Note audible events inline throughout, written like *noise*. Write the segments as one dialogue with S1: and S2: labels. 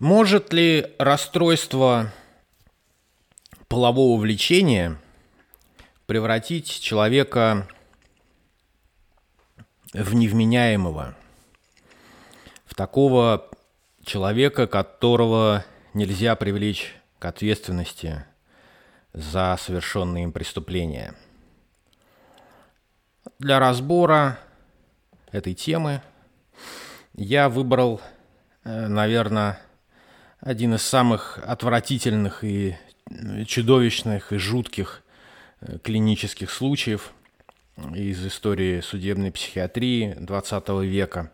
S1: Может ли расстройство полового влечения превратить человека в невменяемого, в такого человека, которого нельзя привлечь к ответственности за совершенные им преступления. Для разбора этой темы я выбрал, э, наверное, один из самых отвратительных и чудовищных и жутких э, клинических случаев из истории судебной психиатрии XX века.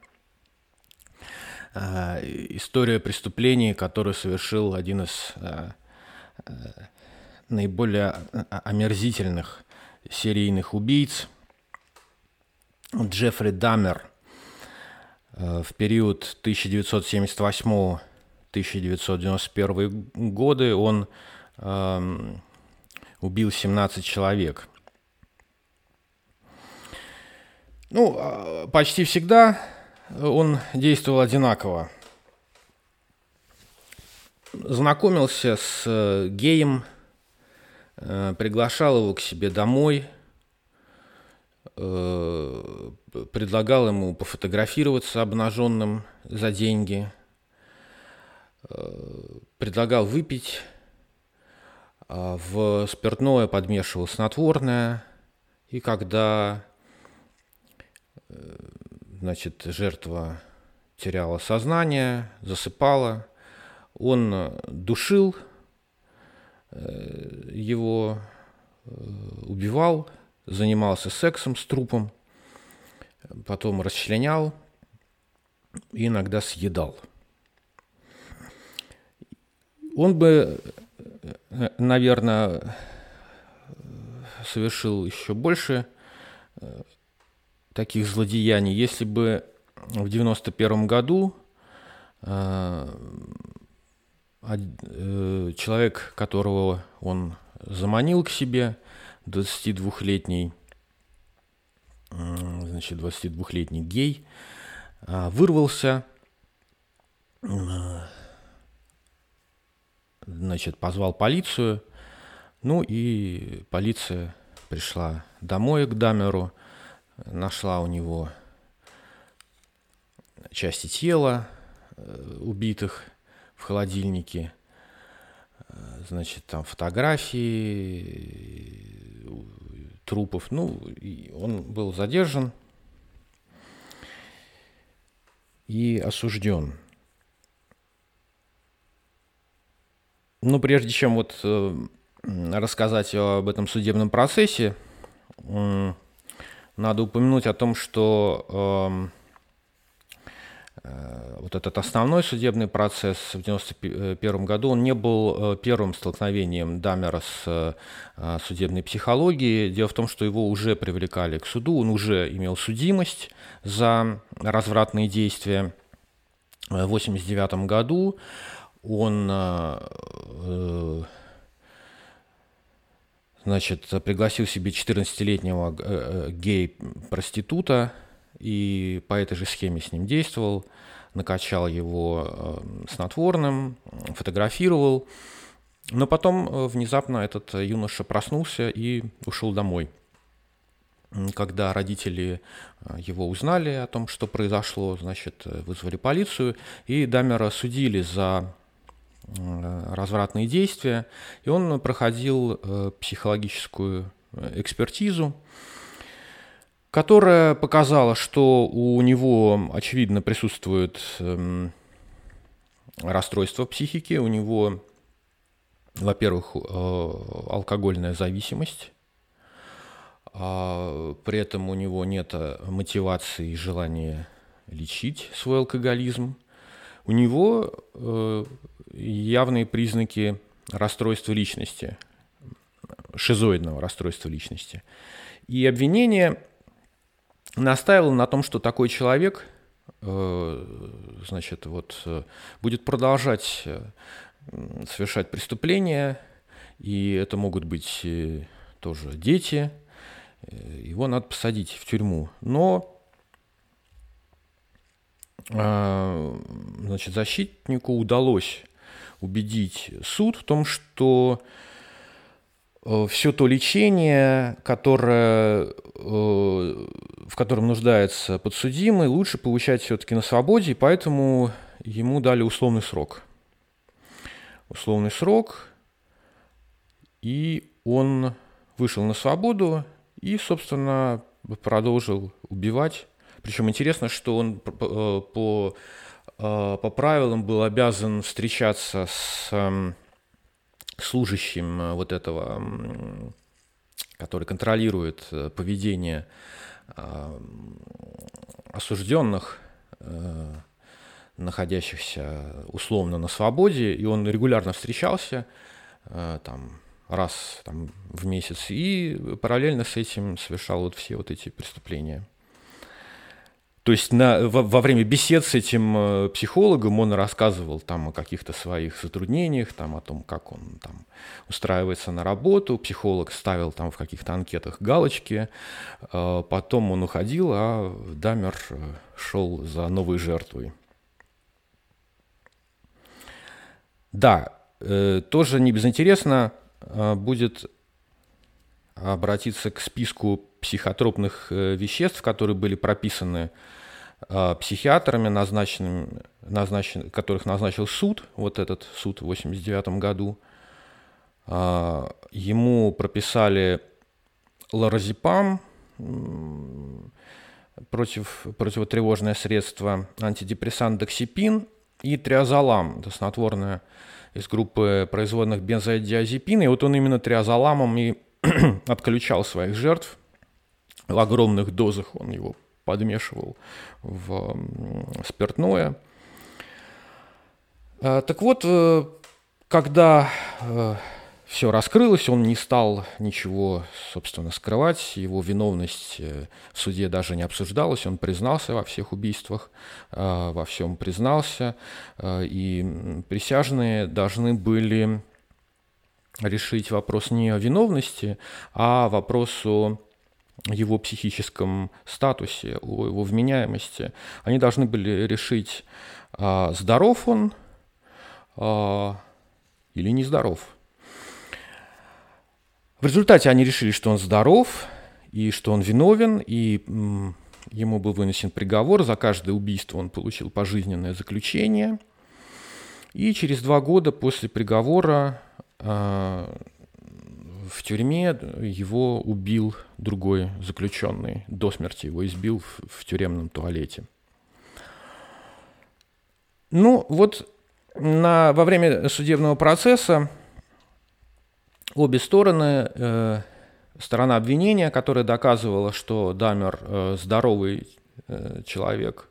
S1: Э, история преступлений, которую совершил один из наиболее омерзительных серийных убийц Джеффри Даммер – Э, в период 1978-1991 годы он э, убил 17 человек. Ну, а, почти всегда он действовал одинаково. Знакомился с э, геем, э, приглашал его к себе домой – Э, предлагал ему пофотографироваться обнаженным за деньги, предлагал выпить, а в спиртное подмешивал снотворное, и когда э, значит, жертва теряла сознание, засыпала, он душил его, убивал – занимался сексом с трупом, потом расчленял и иногда съедал. Он бы, наверное, совершил еще больше э, таких злодеяний, если бы в 91 году э, э, человек, которого он заманил к себе, 22-летний, значит, 22-летний гей вырвался, значит, позвал полицию, ну и полиция пришла домой к Дамеру, нашла у него части тела э, убитых в холодильнике, э, значит, там фотографии, трупов. Ну, он был задержан и осужден. Ну, прежде чем вот э, рассказать об этом судебном процессе, э, надо упомянуть о том, что э, Э, вот этот основной судебный процесс в 1991 году, он не был э, первым столкновением Дамера с э, судебной психологией. Дело в том, что его уже привлекали к суду, он уже имел судимость за развратные действия. В 1989 году он значит, пригласил себе 14-летнего гей-проститута, и по этой же схеме с ним действовал, накачал его э, снотворным, фотографировал. Но потом э, внезапно этот юноша проснулся и ушел домой. Когда родители э, его узнали о том, что произошло, значит, вызвали полицию, и Дамера судили за развратные действия, и он проходил психологическую экспертизу, которая показала, что у него, очевидно, присутствует эм, расстройство психики, у него, во-первых, э, алкогольная зависимость, а при этом у него нет мотивации и желания лечить свой алкоголизм. У него э, явные признаки расстройства личности, шизоидного расстройства личности. И обвинение настаивал на том, что такой человек, э, значит, вот, э, будет продолжать э, совершать преступления, и это могут быть тоже дети, его надо посадить в тюрьму. Но значит, защитнику удалось убедить суд в том, что э, все то лечение, которое, э, в котором нуждается подсудимый, лучше получать все-таки на свободе, и поэтому ему дали условный срок. Условный срок, и он вышел на свободу и, собственно, продолжил убивать. Причем интересно, что он по, по Э, по правилам был обязан встречаться с эм, служащим э, вот этого, который контролирует э, поведение осужденных, находящихся условно на свободе, и он регулярно встречался там, раз там, в месяц и параллельно с этим совершал вот все вот эти преступления. То есть на, во, во время бесед с этим э, психологом он рассказывал там о каких-то своих затруднениях, там о том, как он там устраивается на работу. Психолог ставил там в каких-то анкетах галочки. Э, потом он уходил, а Дамер э, шел за новой жертвой. Да, тоже не безинтересно будет обратиться к списку психотропных веществ, которые были прописаны психиатрами, назначенными, назначен, которых назначил суд, вот этот суд в 1989 году. А, ему прописали лоразепам, против, противотревожное средство, антидепрессант доксипин и триазолам, это снотворное из группы производных бензодиазепина. И вот он именно триазоламом и *clears throat* отключал своих жертв. В огромных дозах он его подмешивал в спиртное. А, так вот, э, когда э, все раскрылось, он не стал ничего, собственно, скрывать, его виновность э, в суде даже не обсуждалась, он признался во всех убийствах, во всем признался, и присяжные должны были решить вопрос не о виновности, а вопрос о его психическом статусе, о его вменяемости. Они должны были решить, а, здоров он а, или нездоров. В результате они решили, что он здоров и что он виновен, и ему был вынесен приговор. За каждое убийство он получил пожизненное заключение. И через два года после приговора а, в тюрьме его убил другой заключенный, до смерти его избил в, в тюремном туалете. Ну вот на, во время судебного процесса обе стороны, э, сторона обвинения, которая доказывала, что Дамер э, здоровый э, человек,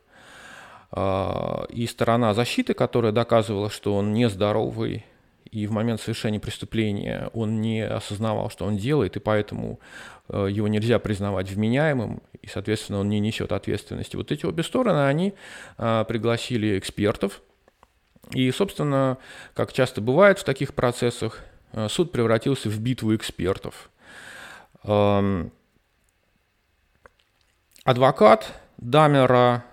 S1: э, и сторона защиты, которая доказывала, что он нездоровый и в момент совершения преступления он не осознавал, что он делает, и поэтому э, его нельзя признавать вменяемым, и, соответственно, он не несет ответственности. Вот эти обе стороны, они э, пригласили экспертов, и, собственно, как часто бывает в таких процессах, э, суд превратился в битву экспертов. Эм, адвокат Дамера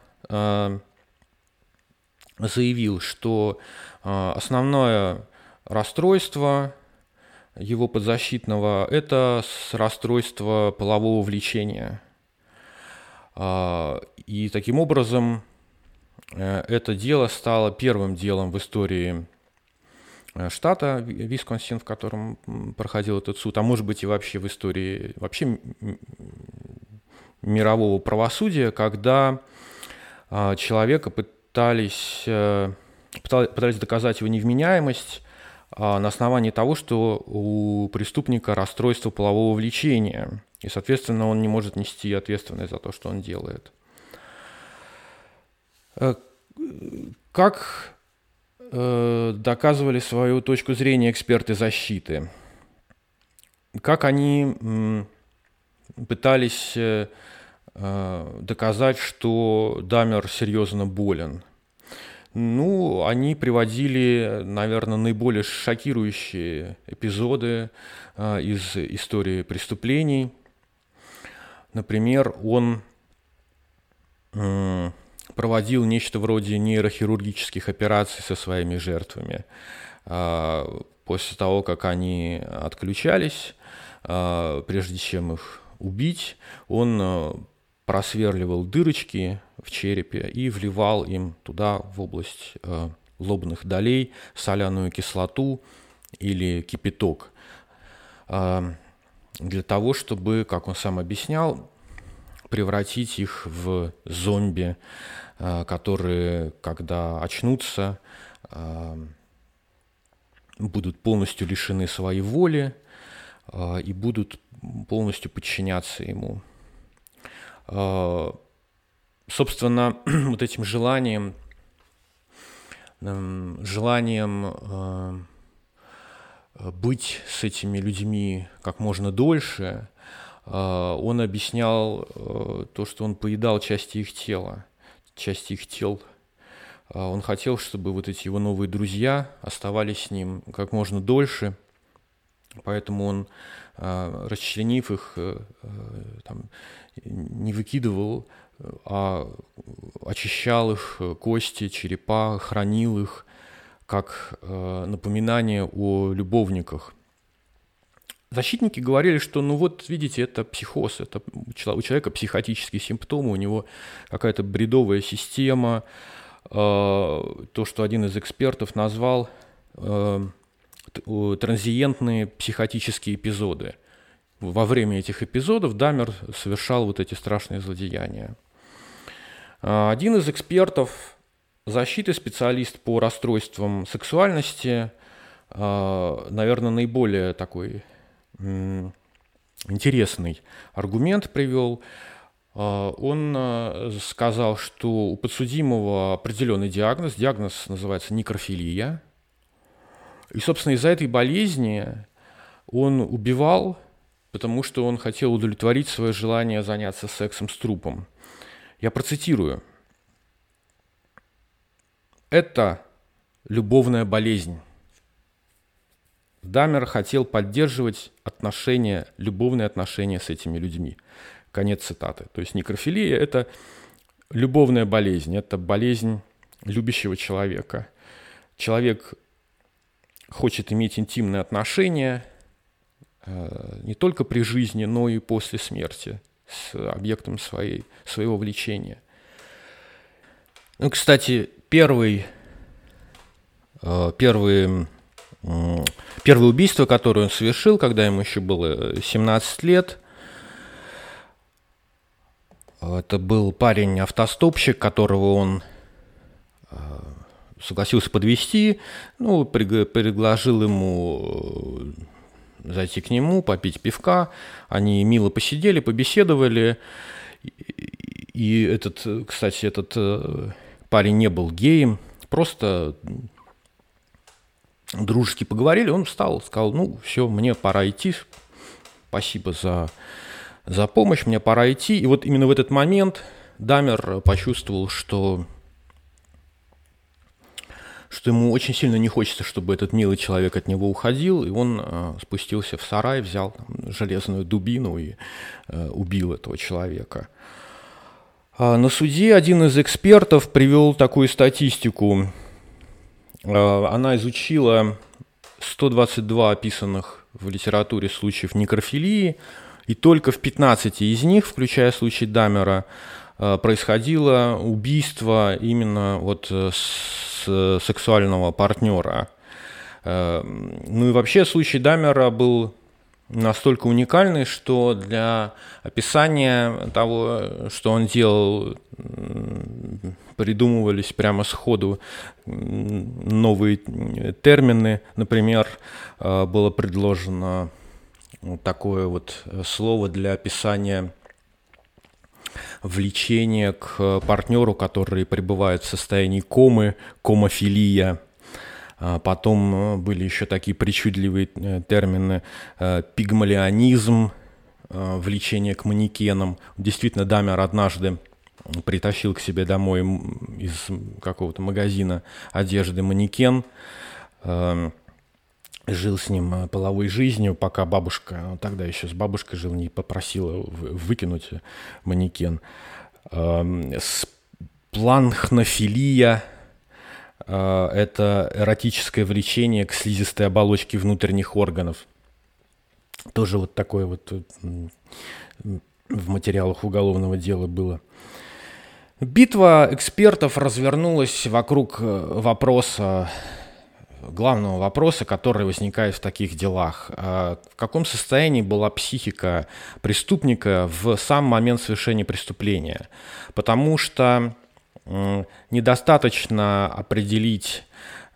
S1: заявил, что основное расстройство его подзащитного – это расстройство полового влечения. А, и таким образом э, это дело стало первым делом в истории э, штата Висконсин, в котором проходил этот суд, а может быть и вообще в истории вообще мирового правосудия, когда а, человека пытались, э, пытались доказать его невменяемость на основании того, что у преступника расстройство полового влечения, и, соответственно, он не может нести ответственность за то, что он делает. Э, как э, доказывали свою точку зрения эксперты защиты? Как они пытались э, доказать, что Дамер серьезно болен – ну, они приводили, наверное, наиболее шокирующие эпизоды э, из истории преступлений. Например, он проводил нечто вроде нейрохирургических операций со своими жертвами. После того, как они отключались, прежде чем их убить, он просверливал дырочки в черепе и вливал им туда, в область лобных долей, соляную кислоту или кипяток. Для того, чтобы, как он сам объяснял, превратить их в зомби, а, которые, когда очнутся, будут полностью лишены своей воли и будут полностью подчиняться ему. Собственно, *clears throat* вот этим желанием, желанием быть с этими людьми как можно дольше, а, он объяснял э, то, что он поедал части их тела, части их тел. А, он хотел, чтобы вот эти его новые друзья оставались с ним как можно дольше, поэтому он, а, расчленив их, э, э, там, не выкидывал, а очищал их кости, черепа, хранил их как напоминание о любовниках – Защитники говорили, что, ну вот, видите, это психоз, это у человека психотические симптомы, у него какая-то бредовая система. Э, то, что один из экспертов назвал э, транзиентные психотические эпизоды. Во время этих эпизодов Дамер совершал вот эти страшные злодеяния. Э, один из экспертов защиты, специалист по расстройствам сексуальности, наверное, наиболее такой интересный аргумент привел. А, он а, сказал, что у подсудимого определенный диагноз, диагноз называется некрофилия. И, собственно, из-за этой болезни он убивал, потому что он хотел удовлетворить свое желание заняться сексом с трупом. Я процитирую. Это любовная болезнь. Дамер хотел поддерживать отношения, любовные отношения с этими людьми. Конец цитаты. То есть некрофилия – это любовная болезнь, это болезнь любящего человека. Человек хочет иметь интимные отношения э, не только при жизни, но и после смерти с объектом своей, своего влечения. Ну, кстати, первый, э, первый Первое убийство, которое он совершил, когда ему еще было 17 лет, это был парень-автостопщик, которого он э, согласился подвести, ну, предложил ему э, зайти к нему, попить пивка. Они мило посидели, побеседовали. И этот, кстати, этот э, парень не был геем, просто дружески поговорили, он встал, сказал, ну, все, мне пора идти, спасибо за, за помощь, мне пора идти. И вот именно в этот момент Дамер почувствовал, что, что ему очень сильно не хочется, чтобы этот милый человек от него уходил, и он э, спустился в сарай, взял там, железную дубину и э, убил этого человека. А на суде один из экспертов привел такую статистику Э, она изучила 122 описанных в литературе случаев некрофилии, и только в 15 из них, включая случай Дамера, происходило убийство именно вот э, с сексуального партнера. Ну и вообще случай Дамера был настолько уникальный, что для описания того, что он делал, придумывались прямо сходу новые термины. Например, э, было предложено такое вот слово для описания влечения к партнеру, который пребывает в состоянии комы, комофилия – а потом э, были еще такие причудливые э, термины э, пигмалионизм, влечение к манекенам. Действительно, Дамер однажды притащил к себе домой из какого-то магазина одежды манекен, жил с ним половой жизнью, пока бабушка, ну, тогда еще с бабушкой жил, не попросила выкинуть манекен. С планхнофилия – это эротическое влечение к слизистой оболочке внутренних органов. Тоже вот такое вот в материалах уголовного дела было. Битва экспертов развернулась вокруг вопроса главного вопроса, который возникает в таких делах. А в каком состоянии была психика преступника в сам момент совершения преступления? Потому что недостаточно определить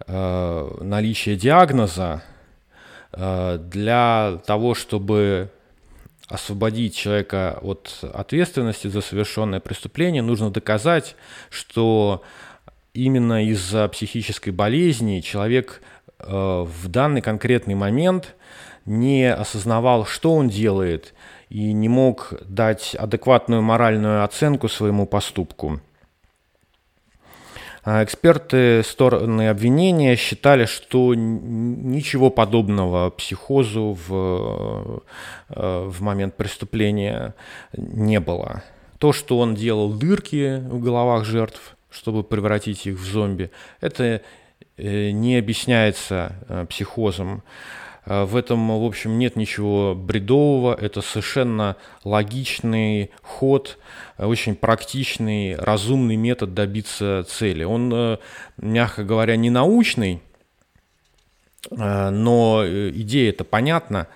S1: э, наличие диагноза э, для того, чтобы освободить человека от ответственности за совершенное преступление, нужно доказать, что именно из-за психической болезни человек э, в данный конкретный момент не осознавал, что он делает, и не мог дать адекватную моральную оценку своему поступку. А эксперты стороны обвинения считали, что ничего подобного психозу в, э, в момент преступления не было. То, что он делал дырки в головах жертв, чтобы превратить их в зомби. Это э, не объясняется э, психозом. Э, в этом, в общем, нет ничего бредового. Это совершенно логичный ход, очень практичный, разумный метод добиться цели. Он, мягко говоря, не научный, но идея это понятна.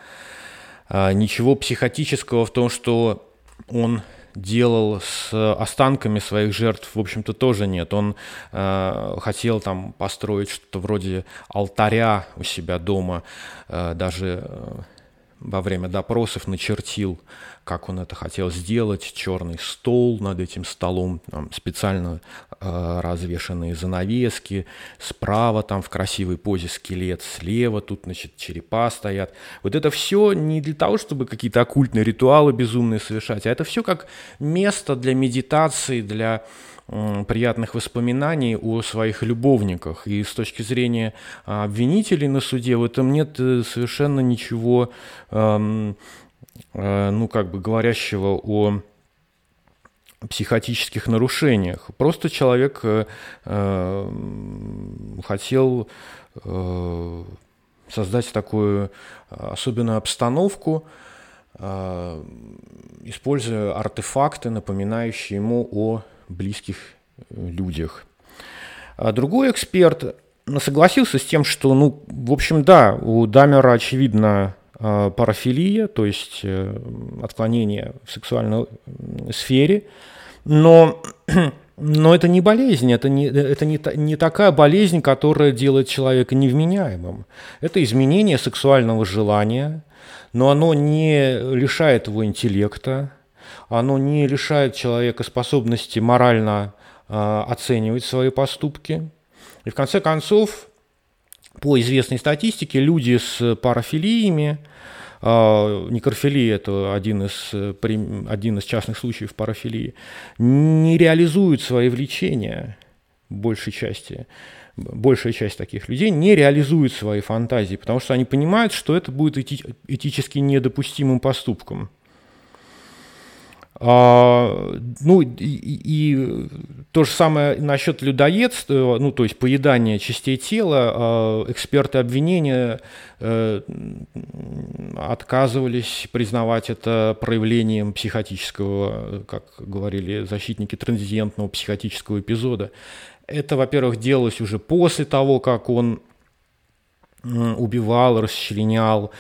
S1: Ничего психотического в том, что он делал с останками своих жертв, в общем-то, тоже нет. Он э, хотел там построить что-то вроде алтаря у себя дома, э, даже э, во время допросов начертил, как он это хотел сделать, черный стол над этим столом, там специально э, развешенные занавески, справа там в красивой позе скелет, слева тут, значит, черепа стоят. Вот это все не для того, чтобы какие-то оккультные ритуалы безумные совершать, а это все как место для медитации, для приятных воспоминаний о своих любовниках. И с точки зрения а, обвинителей на суде в этом нет э, совершенно ничего, эм, ну, как бы говорящего о психотических нарушениях. Просто человек э, хотел создать такую особенную обстановку, используя артефакты, напоминающие ему о близких э, людях. А другой эксперт согласился с тем, что, ну, в общем, да, у Дамера очевидно парафилия, то есть э, отклонение в сексуальной сфере, но, *clears throat* но это не болезнь, это, не, это не, не такая болезнь, которая делает человека невменяемым. Это изменение сексуального желания, но оно не лишает его интеллекта, оно не лишает человека способности морально э, оценивать свои поступки. И в конце концов, по известной статистике, люди с парафилиями, э, некрофилия – это один из, один из частных случаев парафилии, не реализуют свои влечения большей части большая часть таких людей не реализует свои фантазии, потому что они понимают, что это будет этически недопустимым поступком. А, ну и, и то же самое насчет людоедства, ну то есть поедания частей тела. А, эксперты обвинения э, отказывались признавать это проявлением психотического, как говорили защитники, транзиентного психотического эпизода. Это, во-первых, делалось уже после того, как он убивал, расчленял.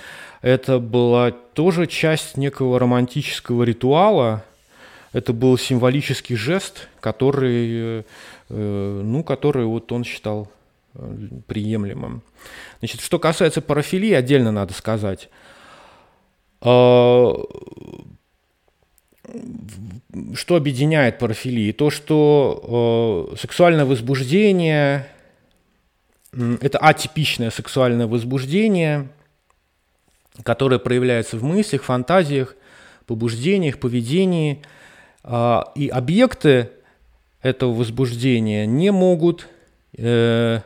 S1: Это была тоже часть некого романтического ритуала, это был символический жест, который, э, ну, который вот он считал э, приемлемым. Значит, что касается парафилии, отдельно надо сказать. А, что объединяет парафилии? То, что э, сексуальное возбуждение – это атипичное сексуальное возбуждение, которое проявляется в мыслях, фантазиях, побуждениях, поведении – и объекты этого возбуждения не могут, э,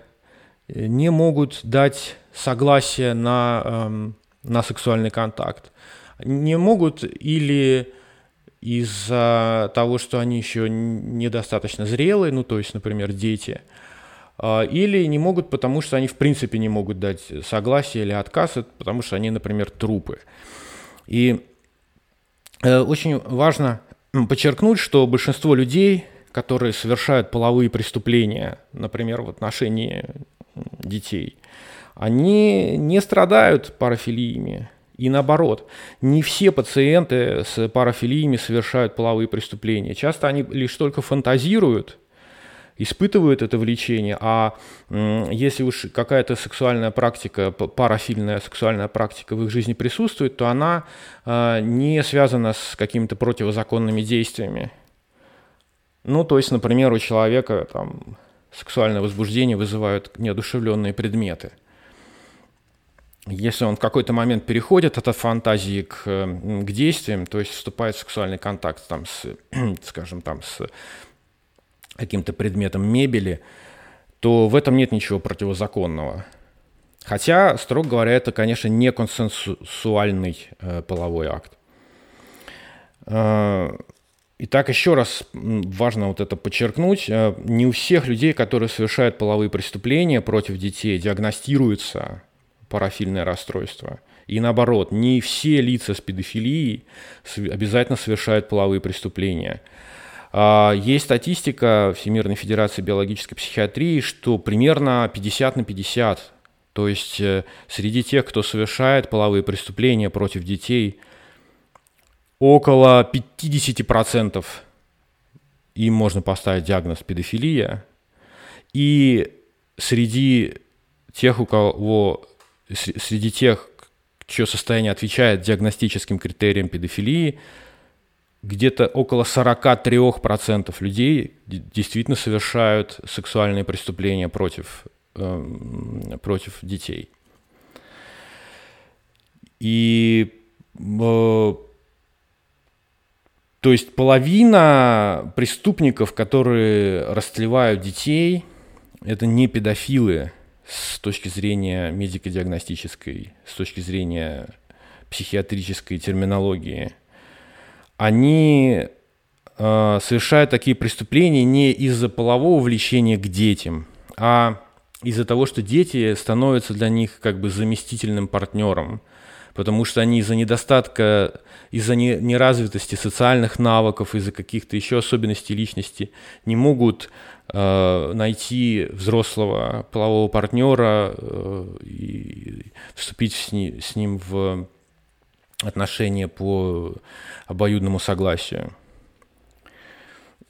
S1: не могут дать согласие на, эм, на сексуальный контакт. Не могут или из-за того, что они еще недостаточно зрелые, ну, то есть, например, дети, а, или не могут, потому что они в принципе не могут дать согласие или отказ, потому что они, например, трупы. И э, очень важно подчеркнуть, что большинство людей, которые совершают половые преступления, например, в отношении детей, они не страдают парафилиями. И наоборот, не все пациенты с парафилиями совершают половые преступления. Часто они лишь только фантазируют, испытывают это влечение, а если уж какая-то сексуальная практика, парафильная сексуальная практика в их жизни присутствует, то она а, не связана с какими-то противозаконными действиями. Ну, то есть, например, у человека там, сексуальное возбуждение вызывают неодушевленные предметы – если он в какой-то момент переходит от фантазии к, к действиям, то есть вступает в сексуальный контакт там, с, *clears throat* скажем, там, с каким-то предметом мебели, то в этом нет ничего противозаконного. Хотя, строго говоря, это, конечно, не консенсуальный э, половой акт. Э, Итак, еще раз важно вот это подчеркнуть. Э, не у всех людей, которые совершают половые преступления против детей, диагностируется парафильное расстройство. И наоборот, не все лица с педофилией обязательно совершают половые преступления. А, есть статистика Всемирной Федерации биологической психиатрии, что примерно 50 на 50, то есть э, среди тех, кто совершает половые преступления против детей, около 50% им можно поставить диагноз педофилия. И среди тех, у кого среди тех, чье состояние отвечает диагностическим критериям педофилии, где-то около 43% людей действительно совершают сексуальные преступления против, э, против детей. И э, то есть половина преступников, которые растлевают детей, это не педофилы, с точки зрения медико-диагностической, с точки зрения психиатрической терминологии, они э, совершают такие преступления не из-за полового влечения к детям, а из-за того, что дети становятся для них как бы заместительным партнером, потому что они из-за недостатка, из-за неразвитости социальных навыков, из-за каких-то еще особенностей личности не могут Э, найти взрослого полового партнера э, и вступить с ним в отношения по обоюдному согласию.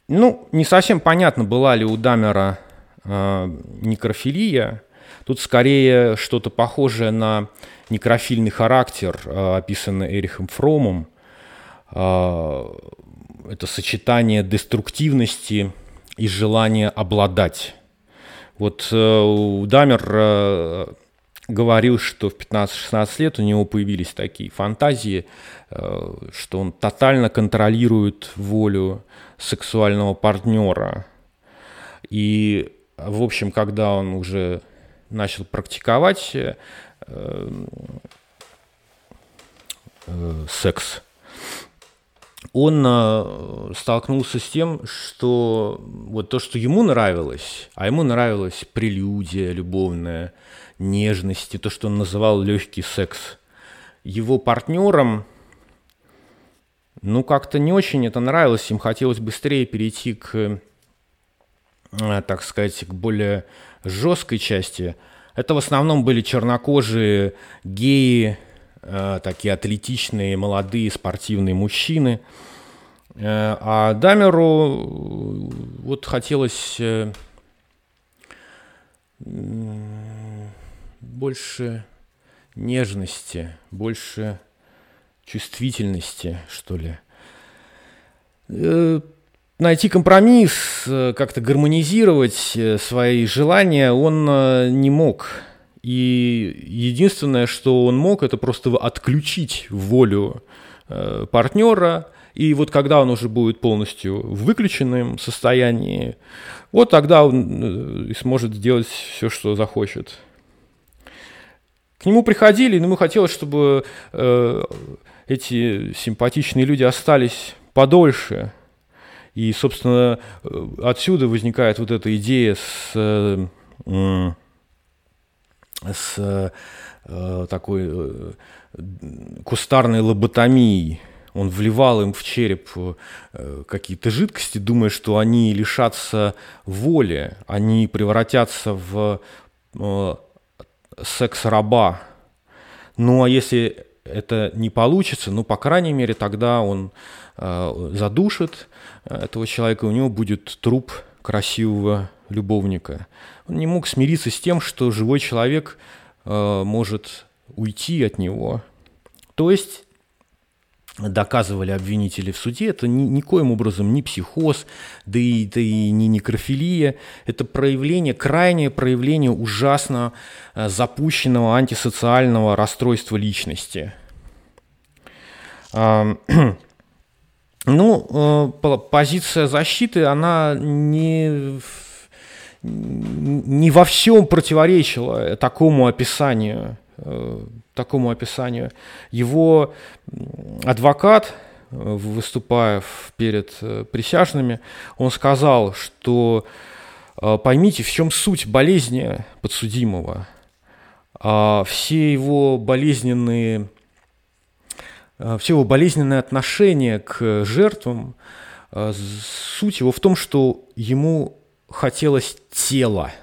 S1: Ну, не совсем понятно, была ли у Дамера э, некрофилия. Тут скорее что-то похожее на некрофильный характер, э, описанный Эрихом Фромом. Э, это сочетание деструктивности и желание обладать. Вот э, Дамер э, говорил, что в 15-16 лет у него появились такие фантазии, э, что он тотально контролирует волю сексуального партнера. И, в общем, когда он уже начал практиковать э, э, секс, он столкнулся с тем, что вот то, что ему нравилось, а ему нравилась прелюдия любовная, нежности, то, что он называл легкий секс, его партнерам, ну, как-то не очень это нравилось, им хотелось быстрее перейти к, э, так сказать, к более жесткой части. Это в основном были чернокожие геи, Э, такие атлетичные, молодые, спортивные мужчины. Э, а Дамеру вот хотелось больше нежности, больше чувствительности, что ли. Найти компромисс, как-то гармонизировать свои желания он не мог. И единственное, что он мог, это просто отключить волю э, партнера. И вот когда он уже будет полностью в выключенном состоянии, вот тогда он э, сможет сделать все, что захочет. К нему приходили, но ему хотелось, чтобы э, эти симпатичные люди остались подольше. И, собственно, отсюда возникает вот эта идея с, с такой кустарной лоботомией. Он вливал им в череп какие-то жидкости, думая, что они лишатся воли, они превратятся в секс-раба. Ну а если это не получится, ну, по крайней мере, тогда он э, задушит этого человека, у него будет труп красивого любовника. Он не мог смириться с тем, что живой человек э, может уйти от него. То есть доказывали обвинители в суде, это ни, никоим образом не психоз, да и, да и не некрофилия, это проявление, крайнее проявление ужасно э, запущенного антисоциального расстройства личности. *clears throat* Ну, э, позиция защиты, она не, не во всем противоречила такому описанию такому описанию. Его адвокат, э, выступая перед э, присяжными, он сказал, что э, поймите, в чем суть болезни подсудимого. А все его болезненные все его болезненное отношение к жертвам, суть его в том, что ему хотелось тела.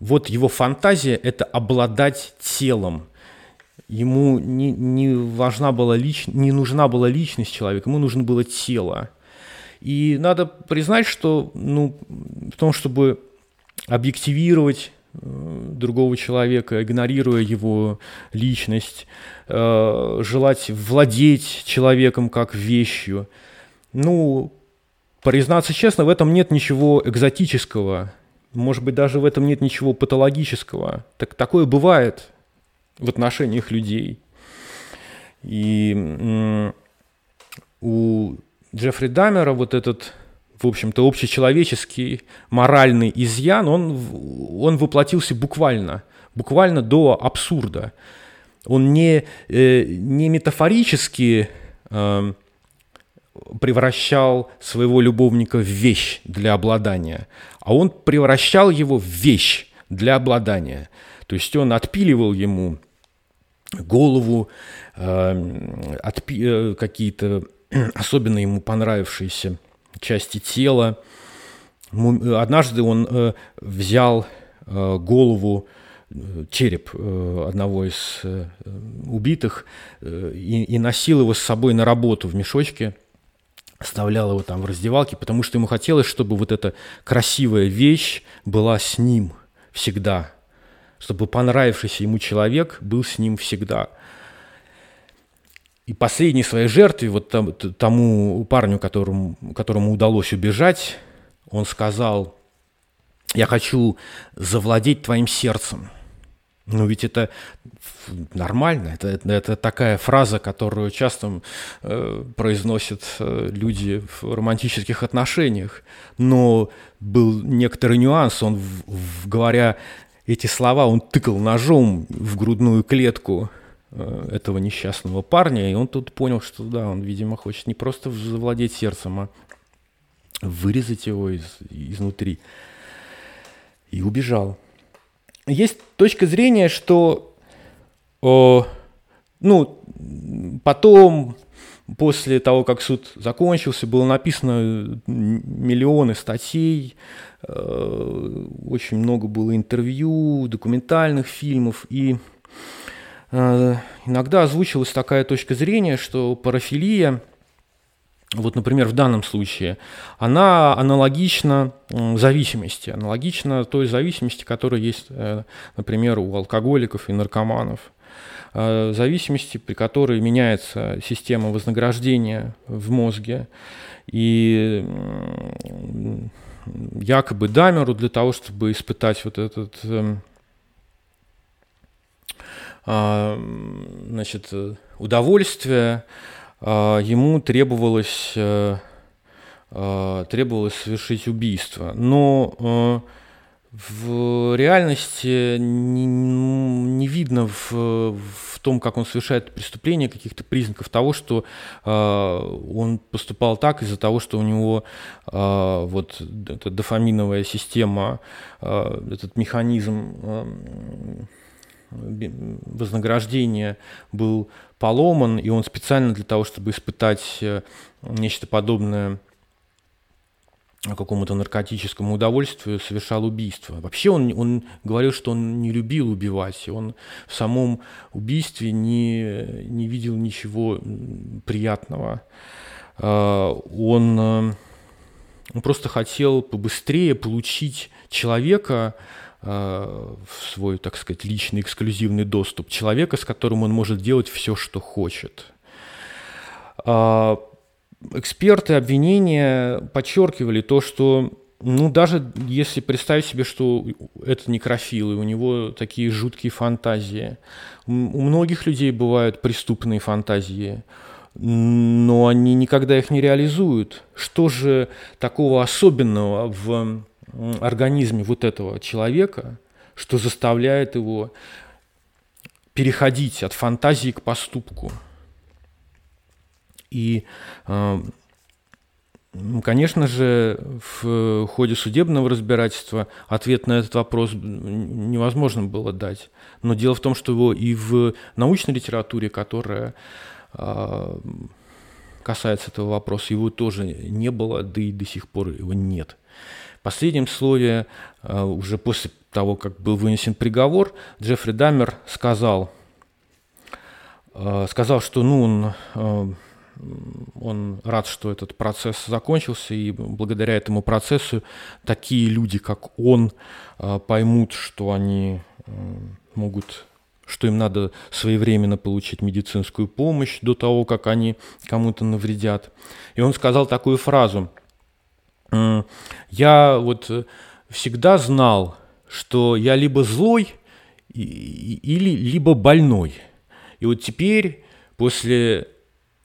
S1: Вот его фантазия – это обладать телом – Ему не, не, важна была лич, не нужна была личность человека, ему нужно было тело. И надо признать, что ну, в том, чтобы объективировать э, другого человека, игнорируя его личность, э, желать владеть человеком как вещью. Ну, признаться честно, в этом нет ничего экзотического. Может быть, даже в этом нет ничего патологического. Так, такое бывает в отношениях людей. И у Джеффри Даммера вот этот, в общем-то, общечеловеческий моральный изъян, он, он воплотился буквально, буквально до абсурда. Он не, э, не метафорически э, превращал своего любовника в вещь для обладания, а он превращал его в вещь для обладания. То есть он отпиливал ему голову, э, отпи- э, какие-то *clears throat* особенно ему понравившиеся части тела. Однажды он э, взял э, голову, э, череп э, одного из э, убитых э, и, и носил его с собой на работу в мешочке, оставлял его там в раздевалке, потому что ему хотелось, чтобы вот эта красивая вещь была с ним всегда, чтобы понравившийся ему человек был с ним всегда. И последней своей жертве, вот тому парню, которому, которому удалось убежать, он сказал, я хочу завладеть твоим сердцем. Ну ведь это нормально, это, это, это такая фраза, которую часто э, произносят э, люди в романтических отношениях. Но был некоторый нюанс, он, в, в, говоря эти слова он тыкал ножом в грудную клетку э, этого несчастного парня, и он тут понял, что да, он, видимо, хочет не просто завладеть сердцем, а вырезать его из, изнутри. И убежал. Есть точка зрения, что о, ну, потом После того, как суд закончился, было написано миллионы статей, э, очень много было интервью, документальных фильмов, и э, иногда озвучивалась такая точка зрения, что парафилия, вот, например, в данном случае, она аналогична зависимости, аналогична той зависимости, которая есть, э, например, у алкоголиков и наркоманов. Э, зависимости, при которой меняется система вознаграждения в мозге. И якобы Дамеру для того, чтобы испытать вот этот эм, а, значит, удовольствие, ему требовалось, э, а, требовалось совершить убийство. Но в реальности не, не видно в, в том, как он совершает преступление, каких-то признаков того, что э, он поступал так из-за того, что у него э, вот эта дофаминовая система, э, этот механизм э, вознаграждения был поломан, и он специально для того, чтобы испытать э, нечто подобное какому-то наркотическому удовольствию совершал убийство. Вообще он, он говорил, что он не любил убивать, он в самом убийстве не, не видел ничего приятного. А, он, э, он просто хотел побыстрее получить человека в свой, так сказать, личный эксклюзивный доступ, человека, с которым он может делать все, что хочет а, эксперты обвинения подчеркивали то, что ну, даже если представить себе, что это некрофил, и у него такие жуткие фантазии. У многих людей бывают преступные фантазии, но они никогда их не реализуют. Что же такого особенного в организме вот этого человека, что заставляет его переходить от фантазии к поступку? И, а, конечно же, в ходе судебного разбирательства ответ на этот вопрос невозможно было дать. Но дело в том, что его и в научной литературе, которая а, касается этого вопроса, его тоже не было, да и до сих пор его нет. Последнем слове, а, уже после того, как был вынесен приговор, Джеффри Даммер сказал, сказал, что ну, он он рад, что этот процесс закончился, и благодаря этому процессу такие люди, как он, поймут, что они могут что им надо своевременно получить медицинскую помощь до того, как они кому-то навредят. И он сказал такую фразу. Я вот всегда знал, что я либо злой или либо больной. И вот теперь, после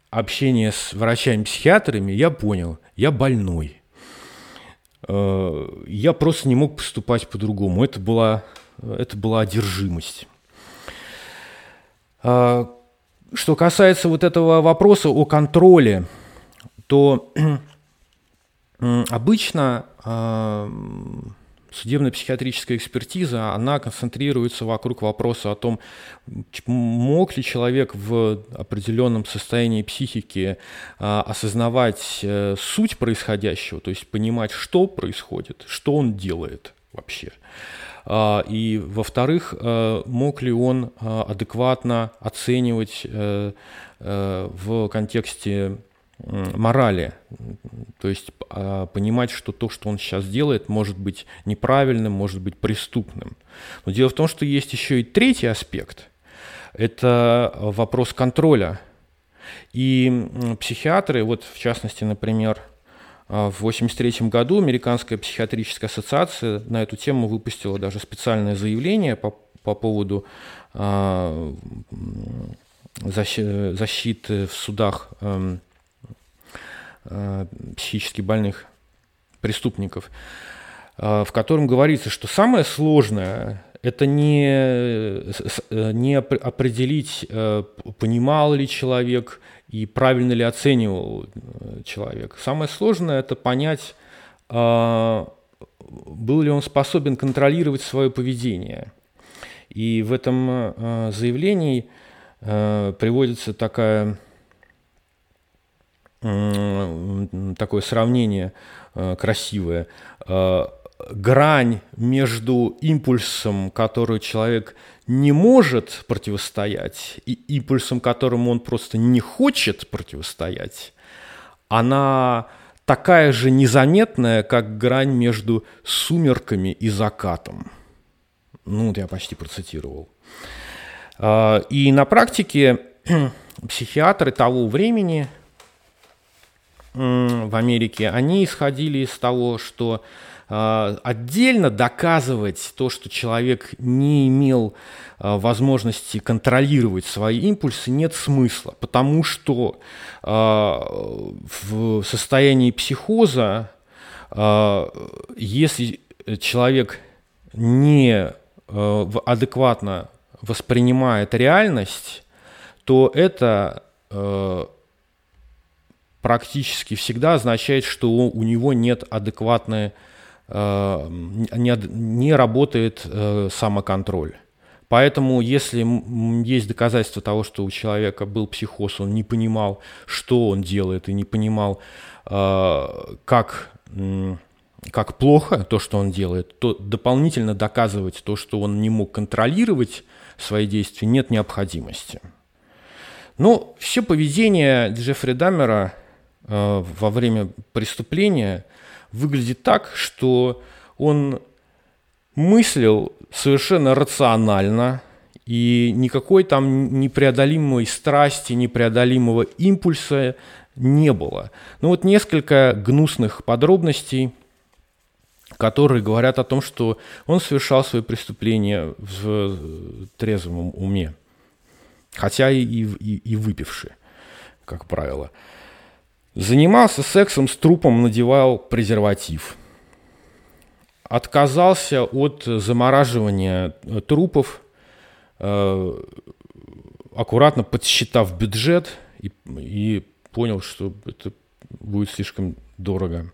S1: общения с врачами-психиатрами я понял, я больной. Э, я просто не мог поступать по-другому. Это была, это была одержимость. Э, что касается вот этого вопроса о контроле, то обычно э, судебно-психиатрическая экспертиза, она концентрируется вокруг вопроса о том, мог ли человек в определенном состоянии психики а, осознавать а, суть происходящего, то есть понимать, что происходит, что он делает вообще. А, и, во-вторых, а, мог ли он а, адекватно оценивать а, а, в контексте морали. То есть а, понимать, что то, что он сейчас делает, может быть неправильным, может быть преступным. Но дело в том, что есть еще и третий аспект. Это вопрос контроля. И психиатры, вот в частности, например, а, в 1983 году Американская психиатрическая ассоциация на эту тему выпустила даже специальное заявление по, по поводу защиты в судах эм, психически больных преступников, э, в котором говорится, что самое сложное это не, э, не определить, понимал ли человек и правильно ли оценивал человек. Самое сложное это понять, был ли он способен контролировать свое поведение. И в этом заявлении приводится такая такое сравнение э, красивое. Э, грань между импульсом, который человек не может противостоять, и импульсом, которому он просто не хочет противостоять, она такая же незаметная, как грань между сумерками и закатом. Ну, вот я почти процитировал. Э, и на практике *clears throat* психиатры того времени – в Америке, они исходили из того, что э, отдельно доказывать то, что человек не имел э, возможности контролировать свои импульсы, нет смысла, потому что э, в состоянии психоза, если человек не адекватно воспринимает реальность, то это практически всегда означает, что у него нет адекватной, э, не, работает э, самоконтроль. Поэтому, если есть доказательства того, что у человека был психоз, он не понимал, что он делает, и не понимал, э, как, как плохо то, что он делает, то дополнительно доказывать то, что он не мог контролировать свои действия, нет необходимости. Но все поведение Джеффри Даммера во время преступления выглядит так, что он мыслил совершенно рационально, и никакой там непреодолимой страсти, непреодолимого импульса не было. Ну вот несколько гнусных подробностей, которые говорят о том, что он совершал свои преступления в трезвом уме, хотя и, и, и выпивший, как правило. Занимался сексом с трупом, надевал презерватив – отказался от замораживания э, трупов, э, аккуратно подсчитав бюджет и, и понял, что это будет слишком дорого.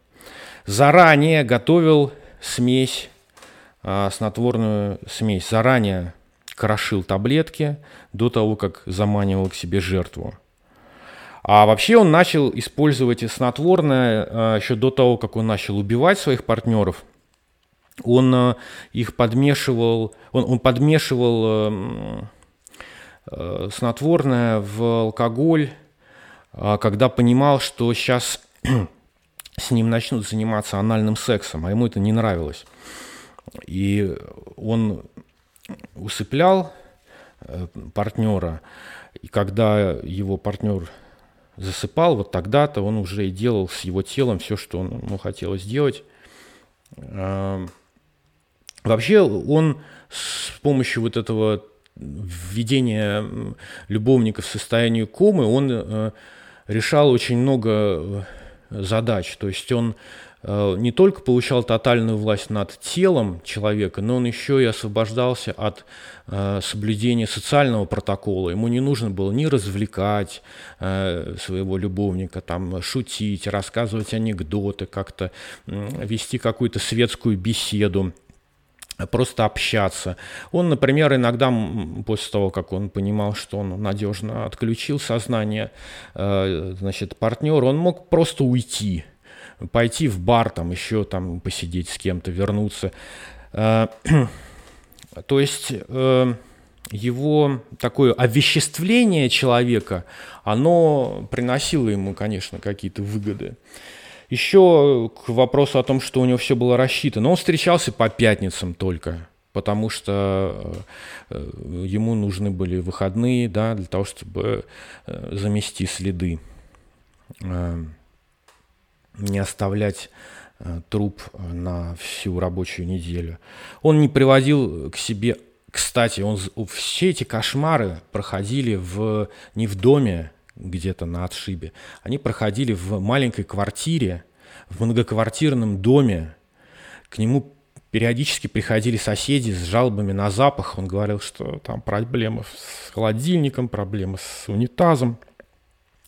S1: Заранее готовил смесь, э, снотворную смесь, заранее крошил таблетки до того, как заманивал к себе жертву. А вообще он начал использовать снотворное еще до того, как он начал убивать своих партнеров – он э, их подмешивал, он, он подмешивал э, э, снотворное в алкоголь, а когда понимал, что сейчас *clears throat* с ним начнут заниматься анальным сексом, а ему это не нравилось. И он усыплял партнера, и когда его партнер засыпал, вот тогда-то он уже и делал с его телом все, что он, ему хотелось сделать. Вообще он с помощью вот этого введения любовника в состояние комы, он э, решал очень много э, задач. То есть он не только получал тотальную власть над телом человека, но он еще и освобождался от соблюдения социального протокола. Ему не нужно было ни развлекать своего любовника, там, шутить, рассказывать анекдоты, как-то вести какую-то светскую беседу просто общаться. Он, например, иногда после того, как он понимал, что он надежно отключил сознание, э, значит, партнер, он мог просто уйти, пойти в бар, там еще там посидеть с кем-то, вернуться. Э, *clears throat* то есть э, его такое овеществление человека, оно приносило ему, конечно, какие-то выгоды. Еще к вопросу о том, что у него все было рассчитано. Он встречался по пятницам только, потому что э, ему нужны были выходные да, для того, чтобы замести следы, не оставлять труп на всю рабочую неделю. Он не приводил к себе кстати, он, все эти кошмары проходили в, не в доме, где-то на отшибе. Они проходили в маленькой квартире, в многоквартирном доме. К нему периодически приходили соседи с жалобами на запах. Он говорил, что там проблемы с холодильником, проблемы с унитазом.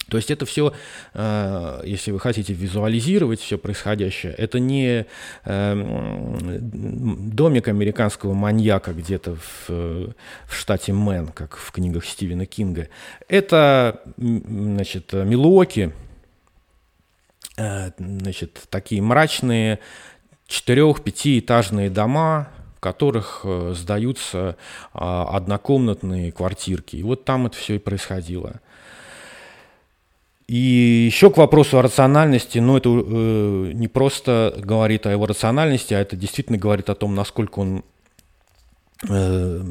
S1: То есть это все, э, если вы хотите визуализировать все происходящее, это не э, домик американского маньяка где-то в, штате Мэн, как в книгах Стивена Кинга. Это, значит, Милуоки, э, значит, такие мрачные четырех-пятиэтажные дома, в которых сдаются а, однокомнатные квартирки. И вот там это все и происходило. И еще к вопросу о рациональности, ну это э, не просто говорит о его рациональности, а это действительно говорит о том, насколько он э,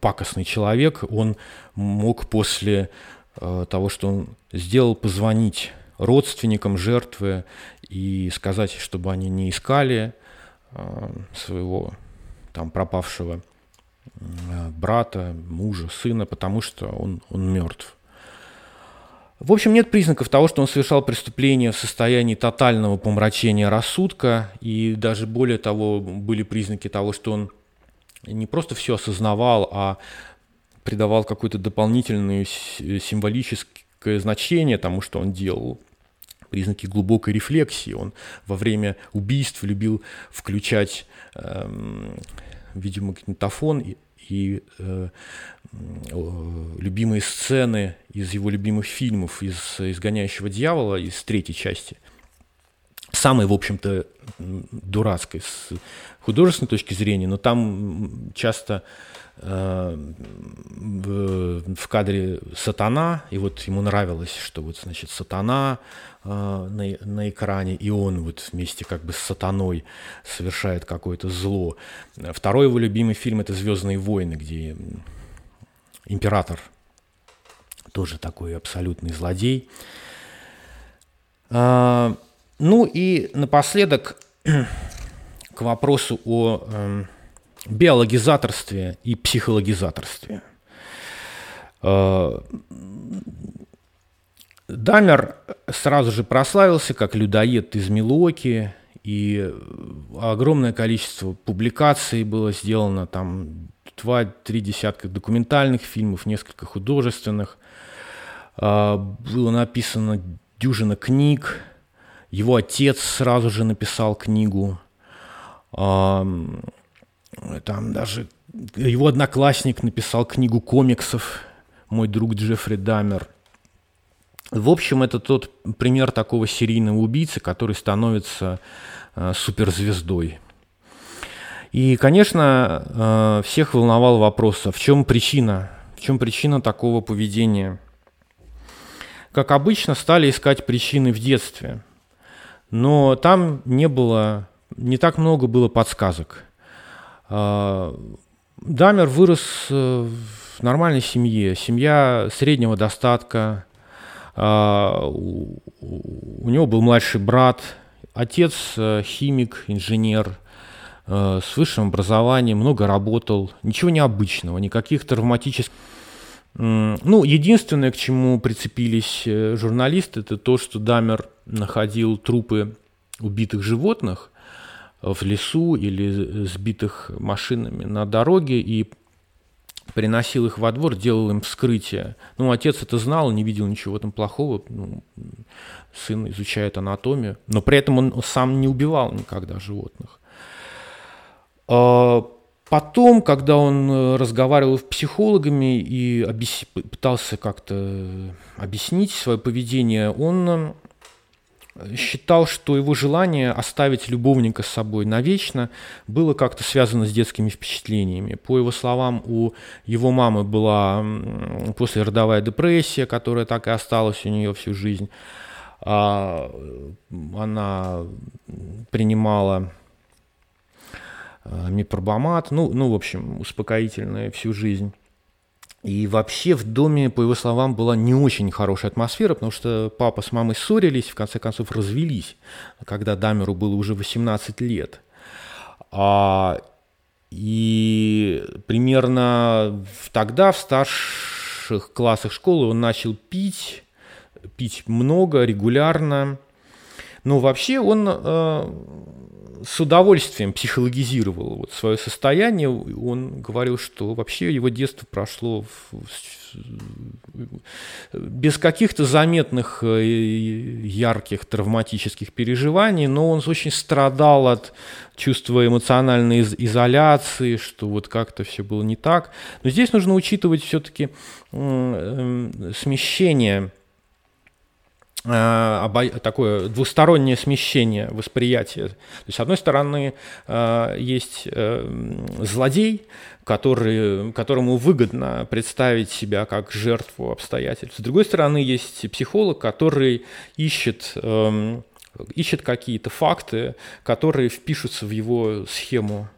S1: пакостный человек. Он мог после э, того, что он сделал, позвонить родственникам жертвы и сказать, чтобы они не искали э, своего там пропавшего брата, мужа, сына, потому что он, он мертв. В общем, нет признаков того, что он совершал преступление в состоянии тотального помрачения рассудка, и даже более того, были признаки того, что он не просто все осознавал, а придавал какое-то дополнительное символическое значение тому, что он делал признаки глубокой рефлексии. Он во время убийств любил включать, э, видимо, магнитофон и, и э, любимые сцены из его любимых фильмов, из «Изгоняющего дьявола», из третьей части. Самой, в общем-то, дурацкой с художественной точки зрения, но там часто э, в, в кадре сатана, и вот ему нравилось, что вот, значит, сатана э, на, на экране, и он вот вместе как бы с сатаной совершает какое-то зло. Второй его любимый фильм – это «Звездные войны», где император тоже такой абсолютный злодей. А, ну и напоследок *clears throat* к вопросу о э, биологизаторстве и психологизаторстве. Э, Дамер сразу же прославился как людоед из Милуоки, и огромное количество публикаций было сделано, там два-три десятка документальных фильмов, несколько художественных. Э, было написано дюжина книг. Его отец сразу же написал книгу там даже его одноклассник написал книгу комиксов, мой друг Джеффри Дамер. В общем, это тот пример такого серийного убийцы, который становится э, суперзвездой. И, конечно, э, всех волновал вопрос, а в чем причина? В чем причина такого поведения? Как обычно, стали искать причины в детстве. Но там не было не так много было подсказок. А, Дамер вырос э, в нормальной семье, семья среднего достатка. У него был младший брат, отец э, химик, инженер э, с высшим образованием, много работал, ничего необычного, никаких травматических ну, единственное, к чему прицепились журналисты, это то, что Дамер находил трупы убитых животных в лесу или сбитых машинами на дороге и приносил их во двор, делал им вскрытие. Ну, отец это знал, не видел ничего там плохого. Ну, сын изучает анатомию, но при этом он сам не убивал никогда животных. А потом, когда он разговаривал с психологами и объяс... пытался как-то объяснить свое поведение, он считал, что его желание оставить любовника с собой навечно было как-то связано с детскими впечатлениями. По его словам, у его мамы была послеродовая депрессия, которая так и осталась у нее всю жизнь. А, она принимала а, мипробамат, ну, ну, в общем, успокоительное всю жизнь. И вообще в доме, по его словам, была не очень хорошая атмосфера, потому что папа с мамой ссорились, в конце концов развелись, когда Дамеру было уже 18 лет. А, и примерно тогда, в старших классах школы, он начал пить, пить много, регулярно. Но вообще он э, с удовольствием психологизировал вот свое состояние. Он говорил, что вообще его детство прошло в, без каких-то заметных э, ярких травматических переживаний, но он очень страдал от чувства эмоциональной изоляции, что вот как-то все было не так. Но здесь нужно учитывать все-таки эм, смещение Э, такое двустороннее смещение восприятия. То есть, с одной стороны, э, есть э, злодей, который, которому выгодно представить себя как жертву обстоятельств. С другой стороны, есть психолог, который ищет, эм, ищет какие-то факты, которые впишутся в его схему Э,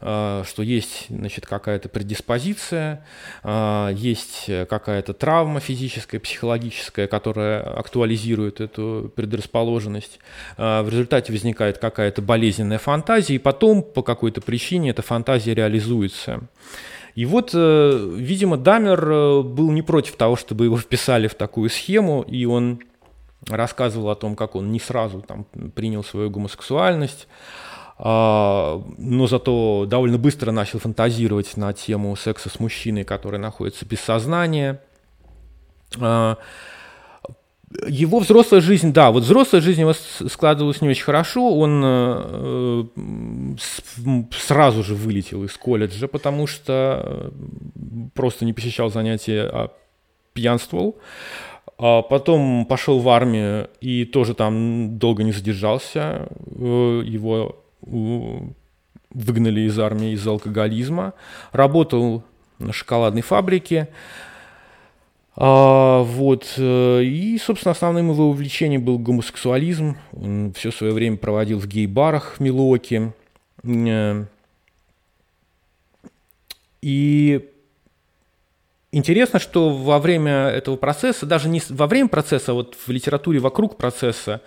S1: что есть значит, какая-то предиспозиция, э, есть какая-то травма физическая, психологическая, которая актуализирует эту предрасположенность. Э, в результате возникает какая-то болезненная фантазия, и потом по какой-то причине эта фантазия реализуется. И вот, видимо, Дамер был не против того, чтобы его вписали в такую схему, и он рассказывал о том, как он не сразу там, принял свою гомосексуальность, но зато довольно быстро начал фантазировать на тему секса с мужчиной, который находится без сознания. А, его взрослая жизнь, да, вот взрослая жизнь его складывалась не очень хорошо. Он э, сразу же вылетел из колледжа, потому что э, просто не посещал занятия, а пьянствовал. А потом пошел в армию и тоже там долго не задержался. Э, его выгнали из армии из-за алкоголизма. Работал на шоколадной фабрике. А, вот. Э, и, собственно, основным его увлечением был гомосексуализм. Он все свое время проводил в гей-барах в Милуоке. Э, и интересно, что во время этого процесса, даже не во время процесса, а вот в литературе вокруг процесса,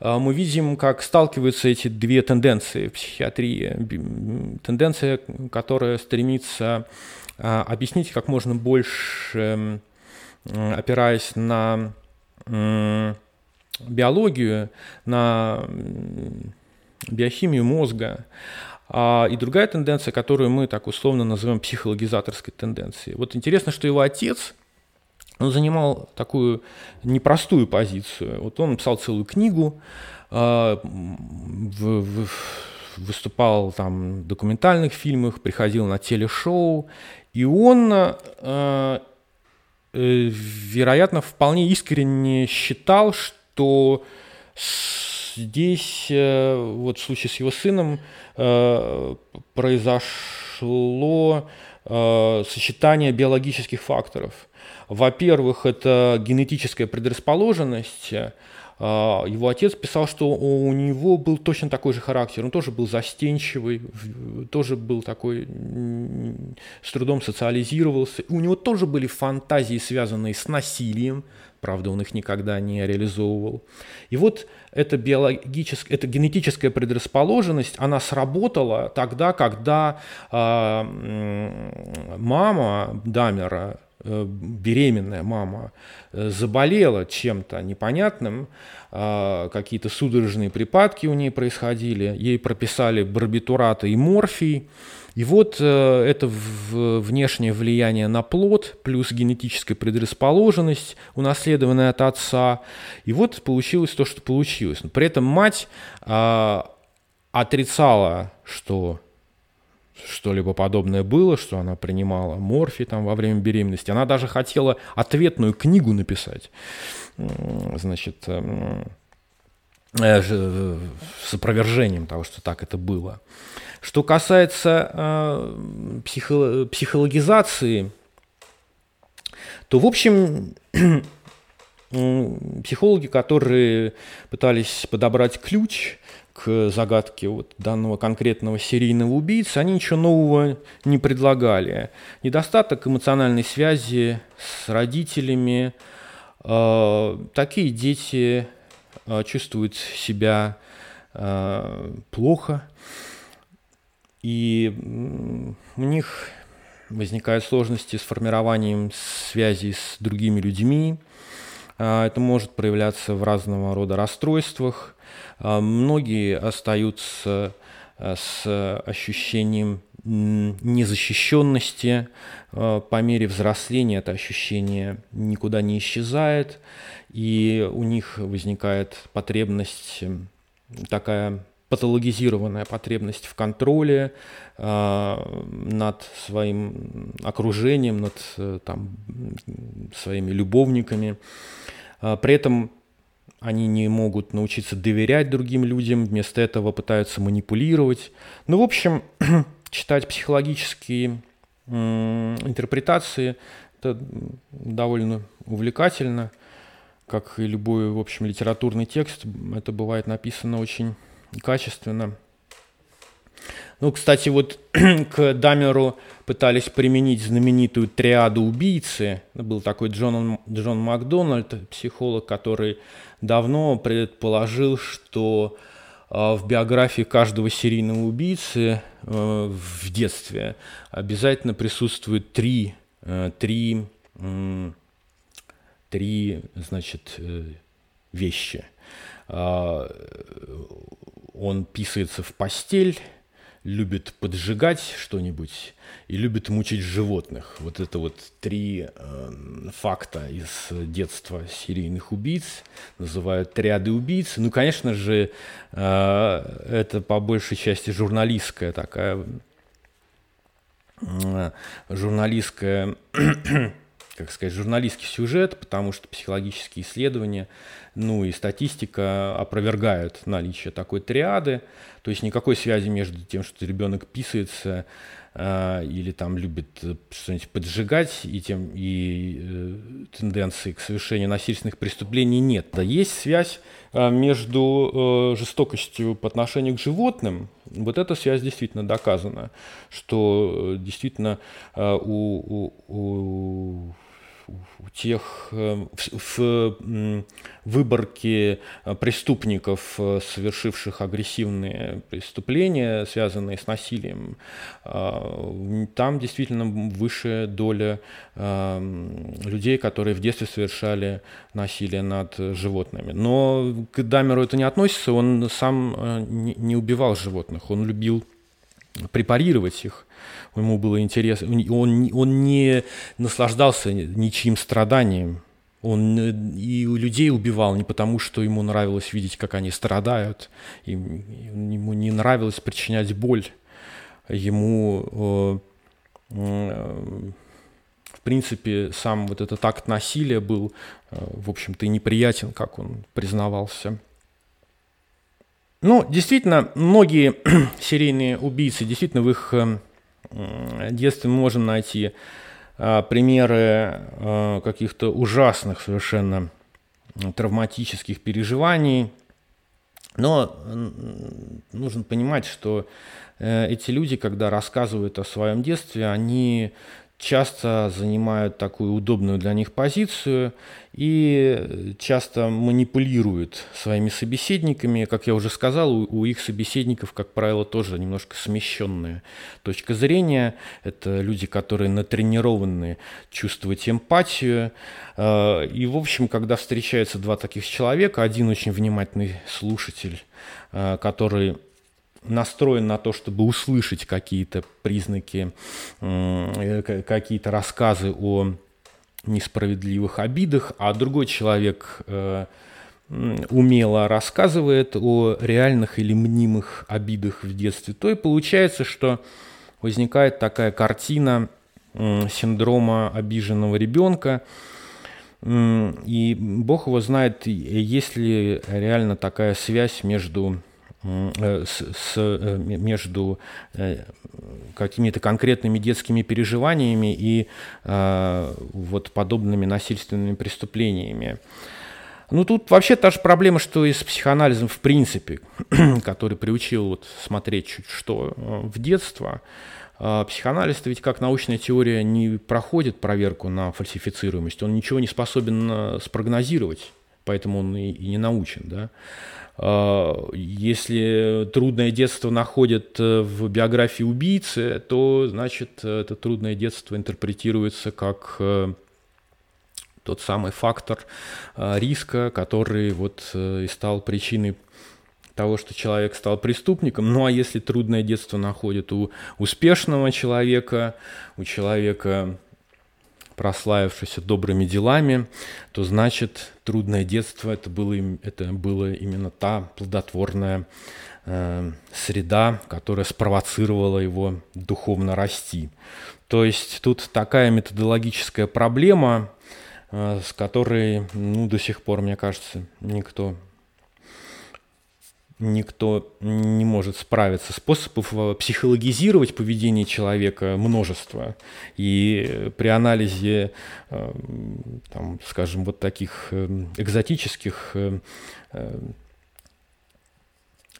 S1: мы видим, как сталкиваются эти две тенденции в психиатрии. Тенденция, которая стремится объяснить как можно больше опираясь на биологию, на биохимию мозга, а, и другая тенденция, которую мы так условно называем психологизаторской тенденцией. Вот интересно, что его отец, он занимал такую непростую позицию. Вот он писал целую книгу, а, выступал там в документальных фильмах, приходил на телешоу, и он а, Э, вероятно, вполне искренне считал, что здесь, э, вот в случае с его сыном, э, сочетание биологических факторов. Во-первых, это генетическая предрасположенность а, его отец писал, что у него был точно такой же характер. Он тоже был застенчивый, тоже был такой, с трудом социализировался. У него тоже были фантазии, связанные с насилием. Правда, он их никогда не реализовывал. И вот эта, биологическая, эта генетическая предрасположенность, она сработала тогда, когда э, мама Дамера Э, беременная мама э, заболела чем-то непонятным, а, какие-то судорожные припадки у нее происходили, ей прописали барбитураты и морфий, и вот э, это внешнее влияние на плод, плюс генетическая предрасположенность, унаследованная от отца. И вот получилось то, что получилось. Но при этом мать а, отрицала, что что-либо подобное было, что она принимала морфи там во время беременности. Она даже хотела ответную книгу написать, значит, эм, э, с опровержением того, что так это было. Что касается э, психо психологизации, то, в общем, *clears throat* психологи, которые пытались подобрать ключ к загадке вот данного конкретного серийного убийцы, они ничего нового не предлагали. Недостаток эмоциональной связи с родителями. Э, такие дети э, чувствуют себя э, плохо, и у них возникают сложности с формированием связи с другими людьми. Это может проявляться в разного рода расстройствах, а, многие остаются а, с ощущением незащищенности. А, по мере взросления это ощущение никуда не исчезает, и у них возникает потребность такая патологизированная потребность в контроле э, над своим окружением, над э, там, своими любовниками. Э, при этом они не могут научиться доверять другим людям, вместо этого пытаются манипулировать. Ну, в общем, *clears throat* читать психологические интерпретации это довольно увлекательно, как и любой, в общем, литературный текст. Это бывает написано очень качественно. Ну, кстати, вот *clears throat* к Дамеру пытались применить знаменитую триаду убийцы. Был такой Джон, Джон Макдональд, психолог, который давно предположил, что а, в биографии каждого серийного убийцы а, в детстве обязательно присутствует три, а, три, три значит, э, вещи. Он писается в постель, любит поджигать что-нибудь и любит мучить животных. Вот это вот три э, факта из детства серийных убийц, называют триады убийц. Ну, конечно же, э, это по большей части журналистская такая, э, журналистская как сказать, журналистский сюжет, потому что психологические исследования, ну и статистика опровергают наличие такой триады, то есть никакой связи между тем, что ребенок писается э, или там любит что-нибудь поджигать, и, тем, и э, тенденции к совершению насильственных преступлений нет. Да есть связь э, между э, жестокостью по отношению к животным, вот эта связь действительно доказана, что э, действительно э, у, у, у у тех э, в, в выборке э, преступников, э, совершивших агрессивные преступления, связанные с насилием, там действительно высшая доля людей, которые в детстве совершали насилие над животными. Но к Дамеру это не относится, он сам не убивал животных, он любил препарировать их. Ему было интересно, он, он не наслаждался ничьим страданием, он и людей убивал не потому, что ему нравилось видеть, как они страдают, ему не нравилось причинять боль, ему э, в принципе, сам вот этот акт насилия был, э, в общем-то, и неприятен, как он признавался. Ну, действительно, многие *clears throat* серийные убийцы, действительно, в их э, детстве мы можем найти а, примеры а, каких-то ужасных совершенно травматических переживаний. Но нужно понимать, что э, эти люди, когда рассказывают о своем детстве, они часто занимают такую удобную для них позицию и часто манипулируют своими собеседниками. Как я уже сказал, у, у их собеседников, как правило, тоже немножко смещенная точка зрения. Это люди, которые натренированы чувствовать эмпатию. Э, и, в общем, когда встречаются два таких человека, один очень внимательный слушатель, э, который настроен на то, чтобы услышать какие-то признаки, э, какие-то рассказы о несправедливых обидах, а другой человек э, умело рассказывает о реальных или мнимых обидах в детстве, то и получается, что возникает такая картина синдрома обиженного ребенка, и Бог его знает, есть ли реально такая связь между с, с, э, между э, какими-то конкретными детскими переживаниями и вот подобными насильственными преступлениями. Ну, тут вообще та же проблема, что и с психоанализом в принципе, *clears throat* который приучил вот смотреть чуть что в детство. Психоанализ ведь как научная теория не проходит проверку на фальсифицируемость, он ничего не способен спрогнозировать, поэтому он и, и не научен, да. А, если трудное детство находят э, в биографии убийцы, то, значит, это трудное детство интерпретируется как э, тот самый фактор э, риска, который вот и стал причиной того, что человек стал преступником. Ну а если трудное детство находят у успешного человека, у человека прославившийся добрыми делами, то значит трудное детство это было, это было именно та плодотворная э, среда, которая спровоцировала его духовно расти. То есть тут такая методологическая проблема, э, с которой ну, до сих пор, мне кажется, никто никто не может справиться. Способов э, психологизировать поведение человека множество. И при анализе, э, там, скажем, вот таких э, экзотических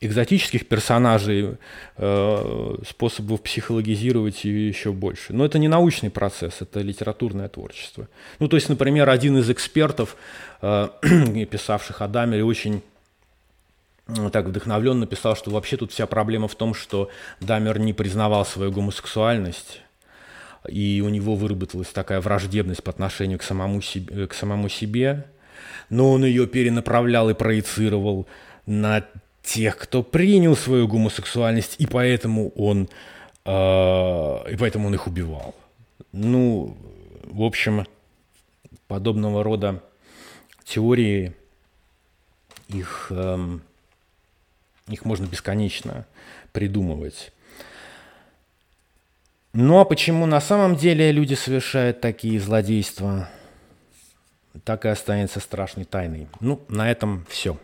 S1: экзотических персонажей способов психологизировать еще больше. Но это не научный процесс, это литературное творчество. Ну, то есть, например, один из экспертов, *clears throat* писавших о Дамере, очень так вдохновленно написал, что вообще тут вся проблема в том, что Дамер не признавал свою гомосексуальность, и у него выработалась такая враждебность по отношению к самому себе, э, к самому себе но он ее перенаправлял и проецировал на тех, кто принял свою гомосексуальность, и поэтому он, э, и поэтому он их убивал. Ну, в общем, подобного рода теории, их, э, их можно бесконечно придумывать. Ну а почему на самом деле люди совершают такие злодейства, так и останется страшной тайной. Ну, на этом все.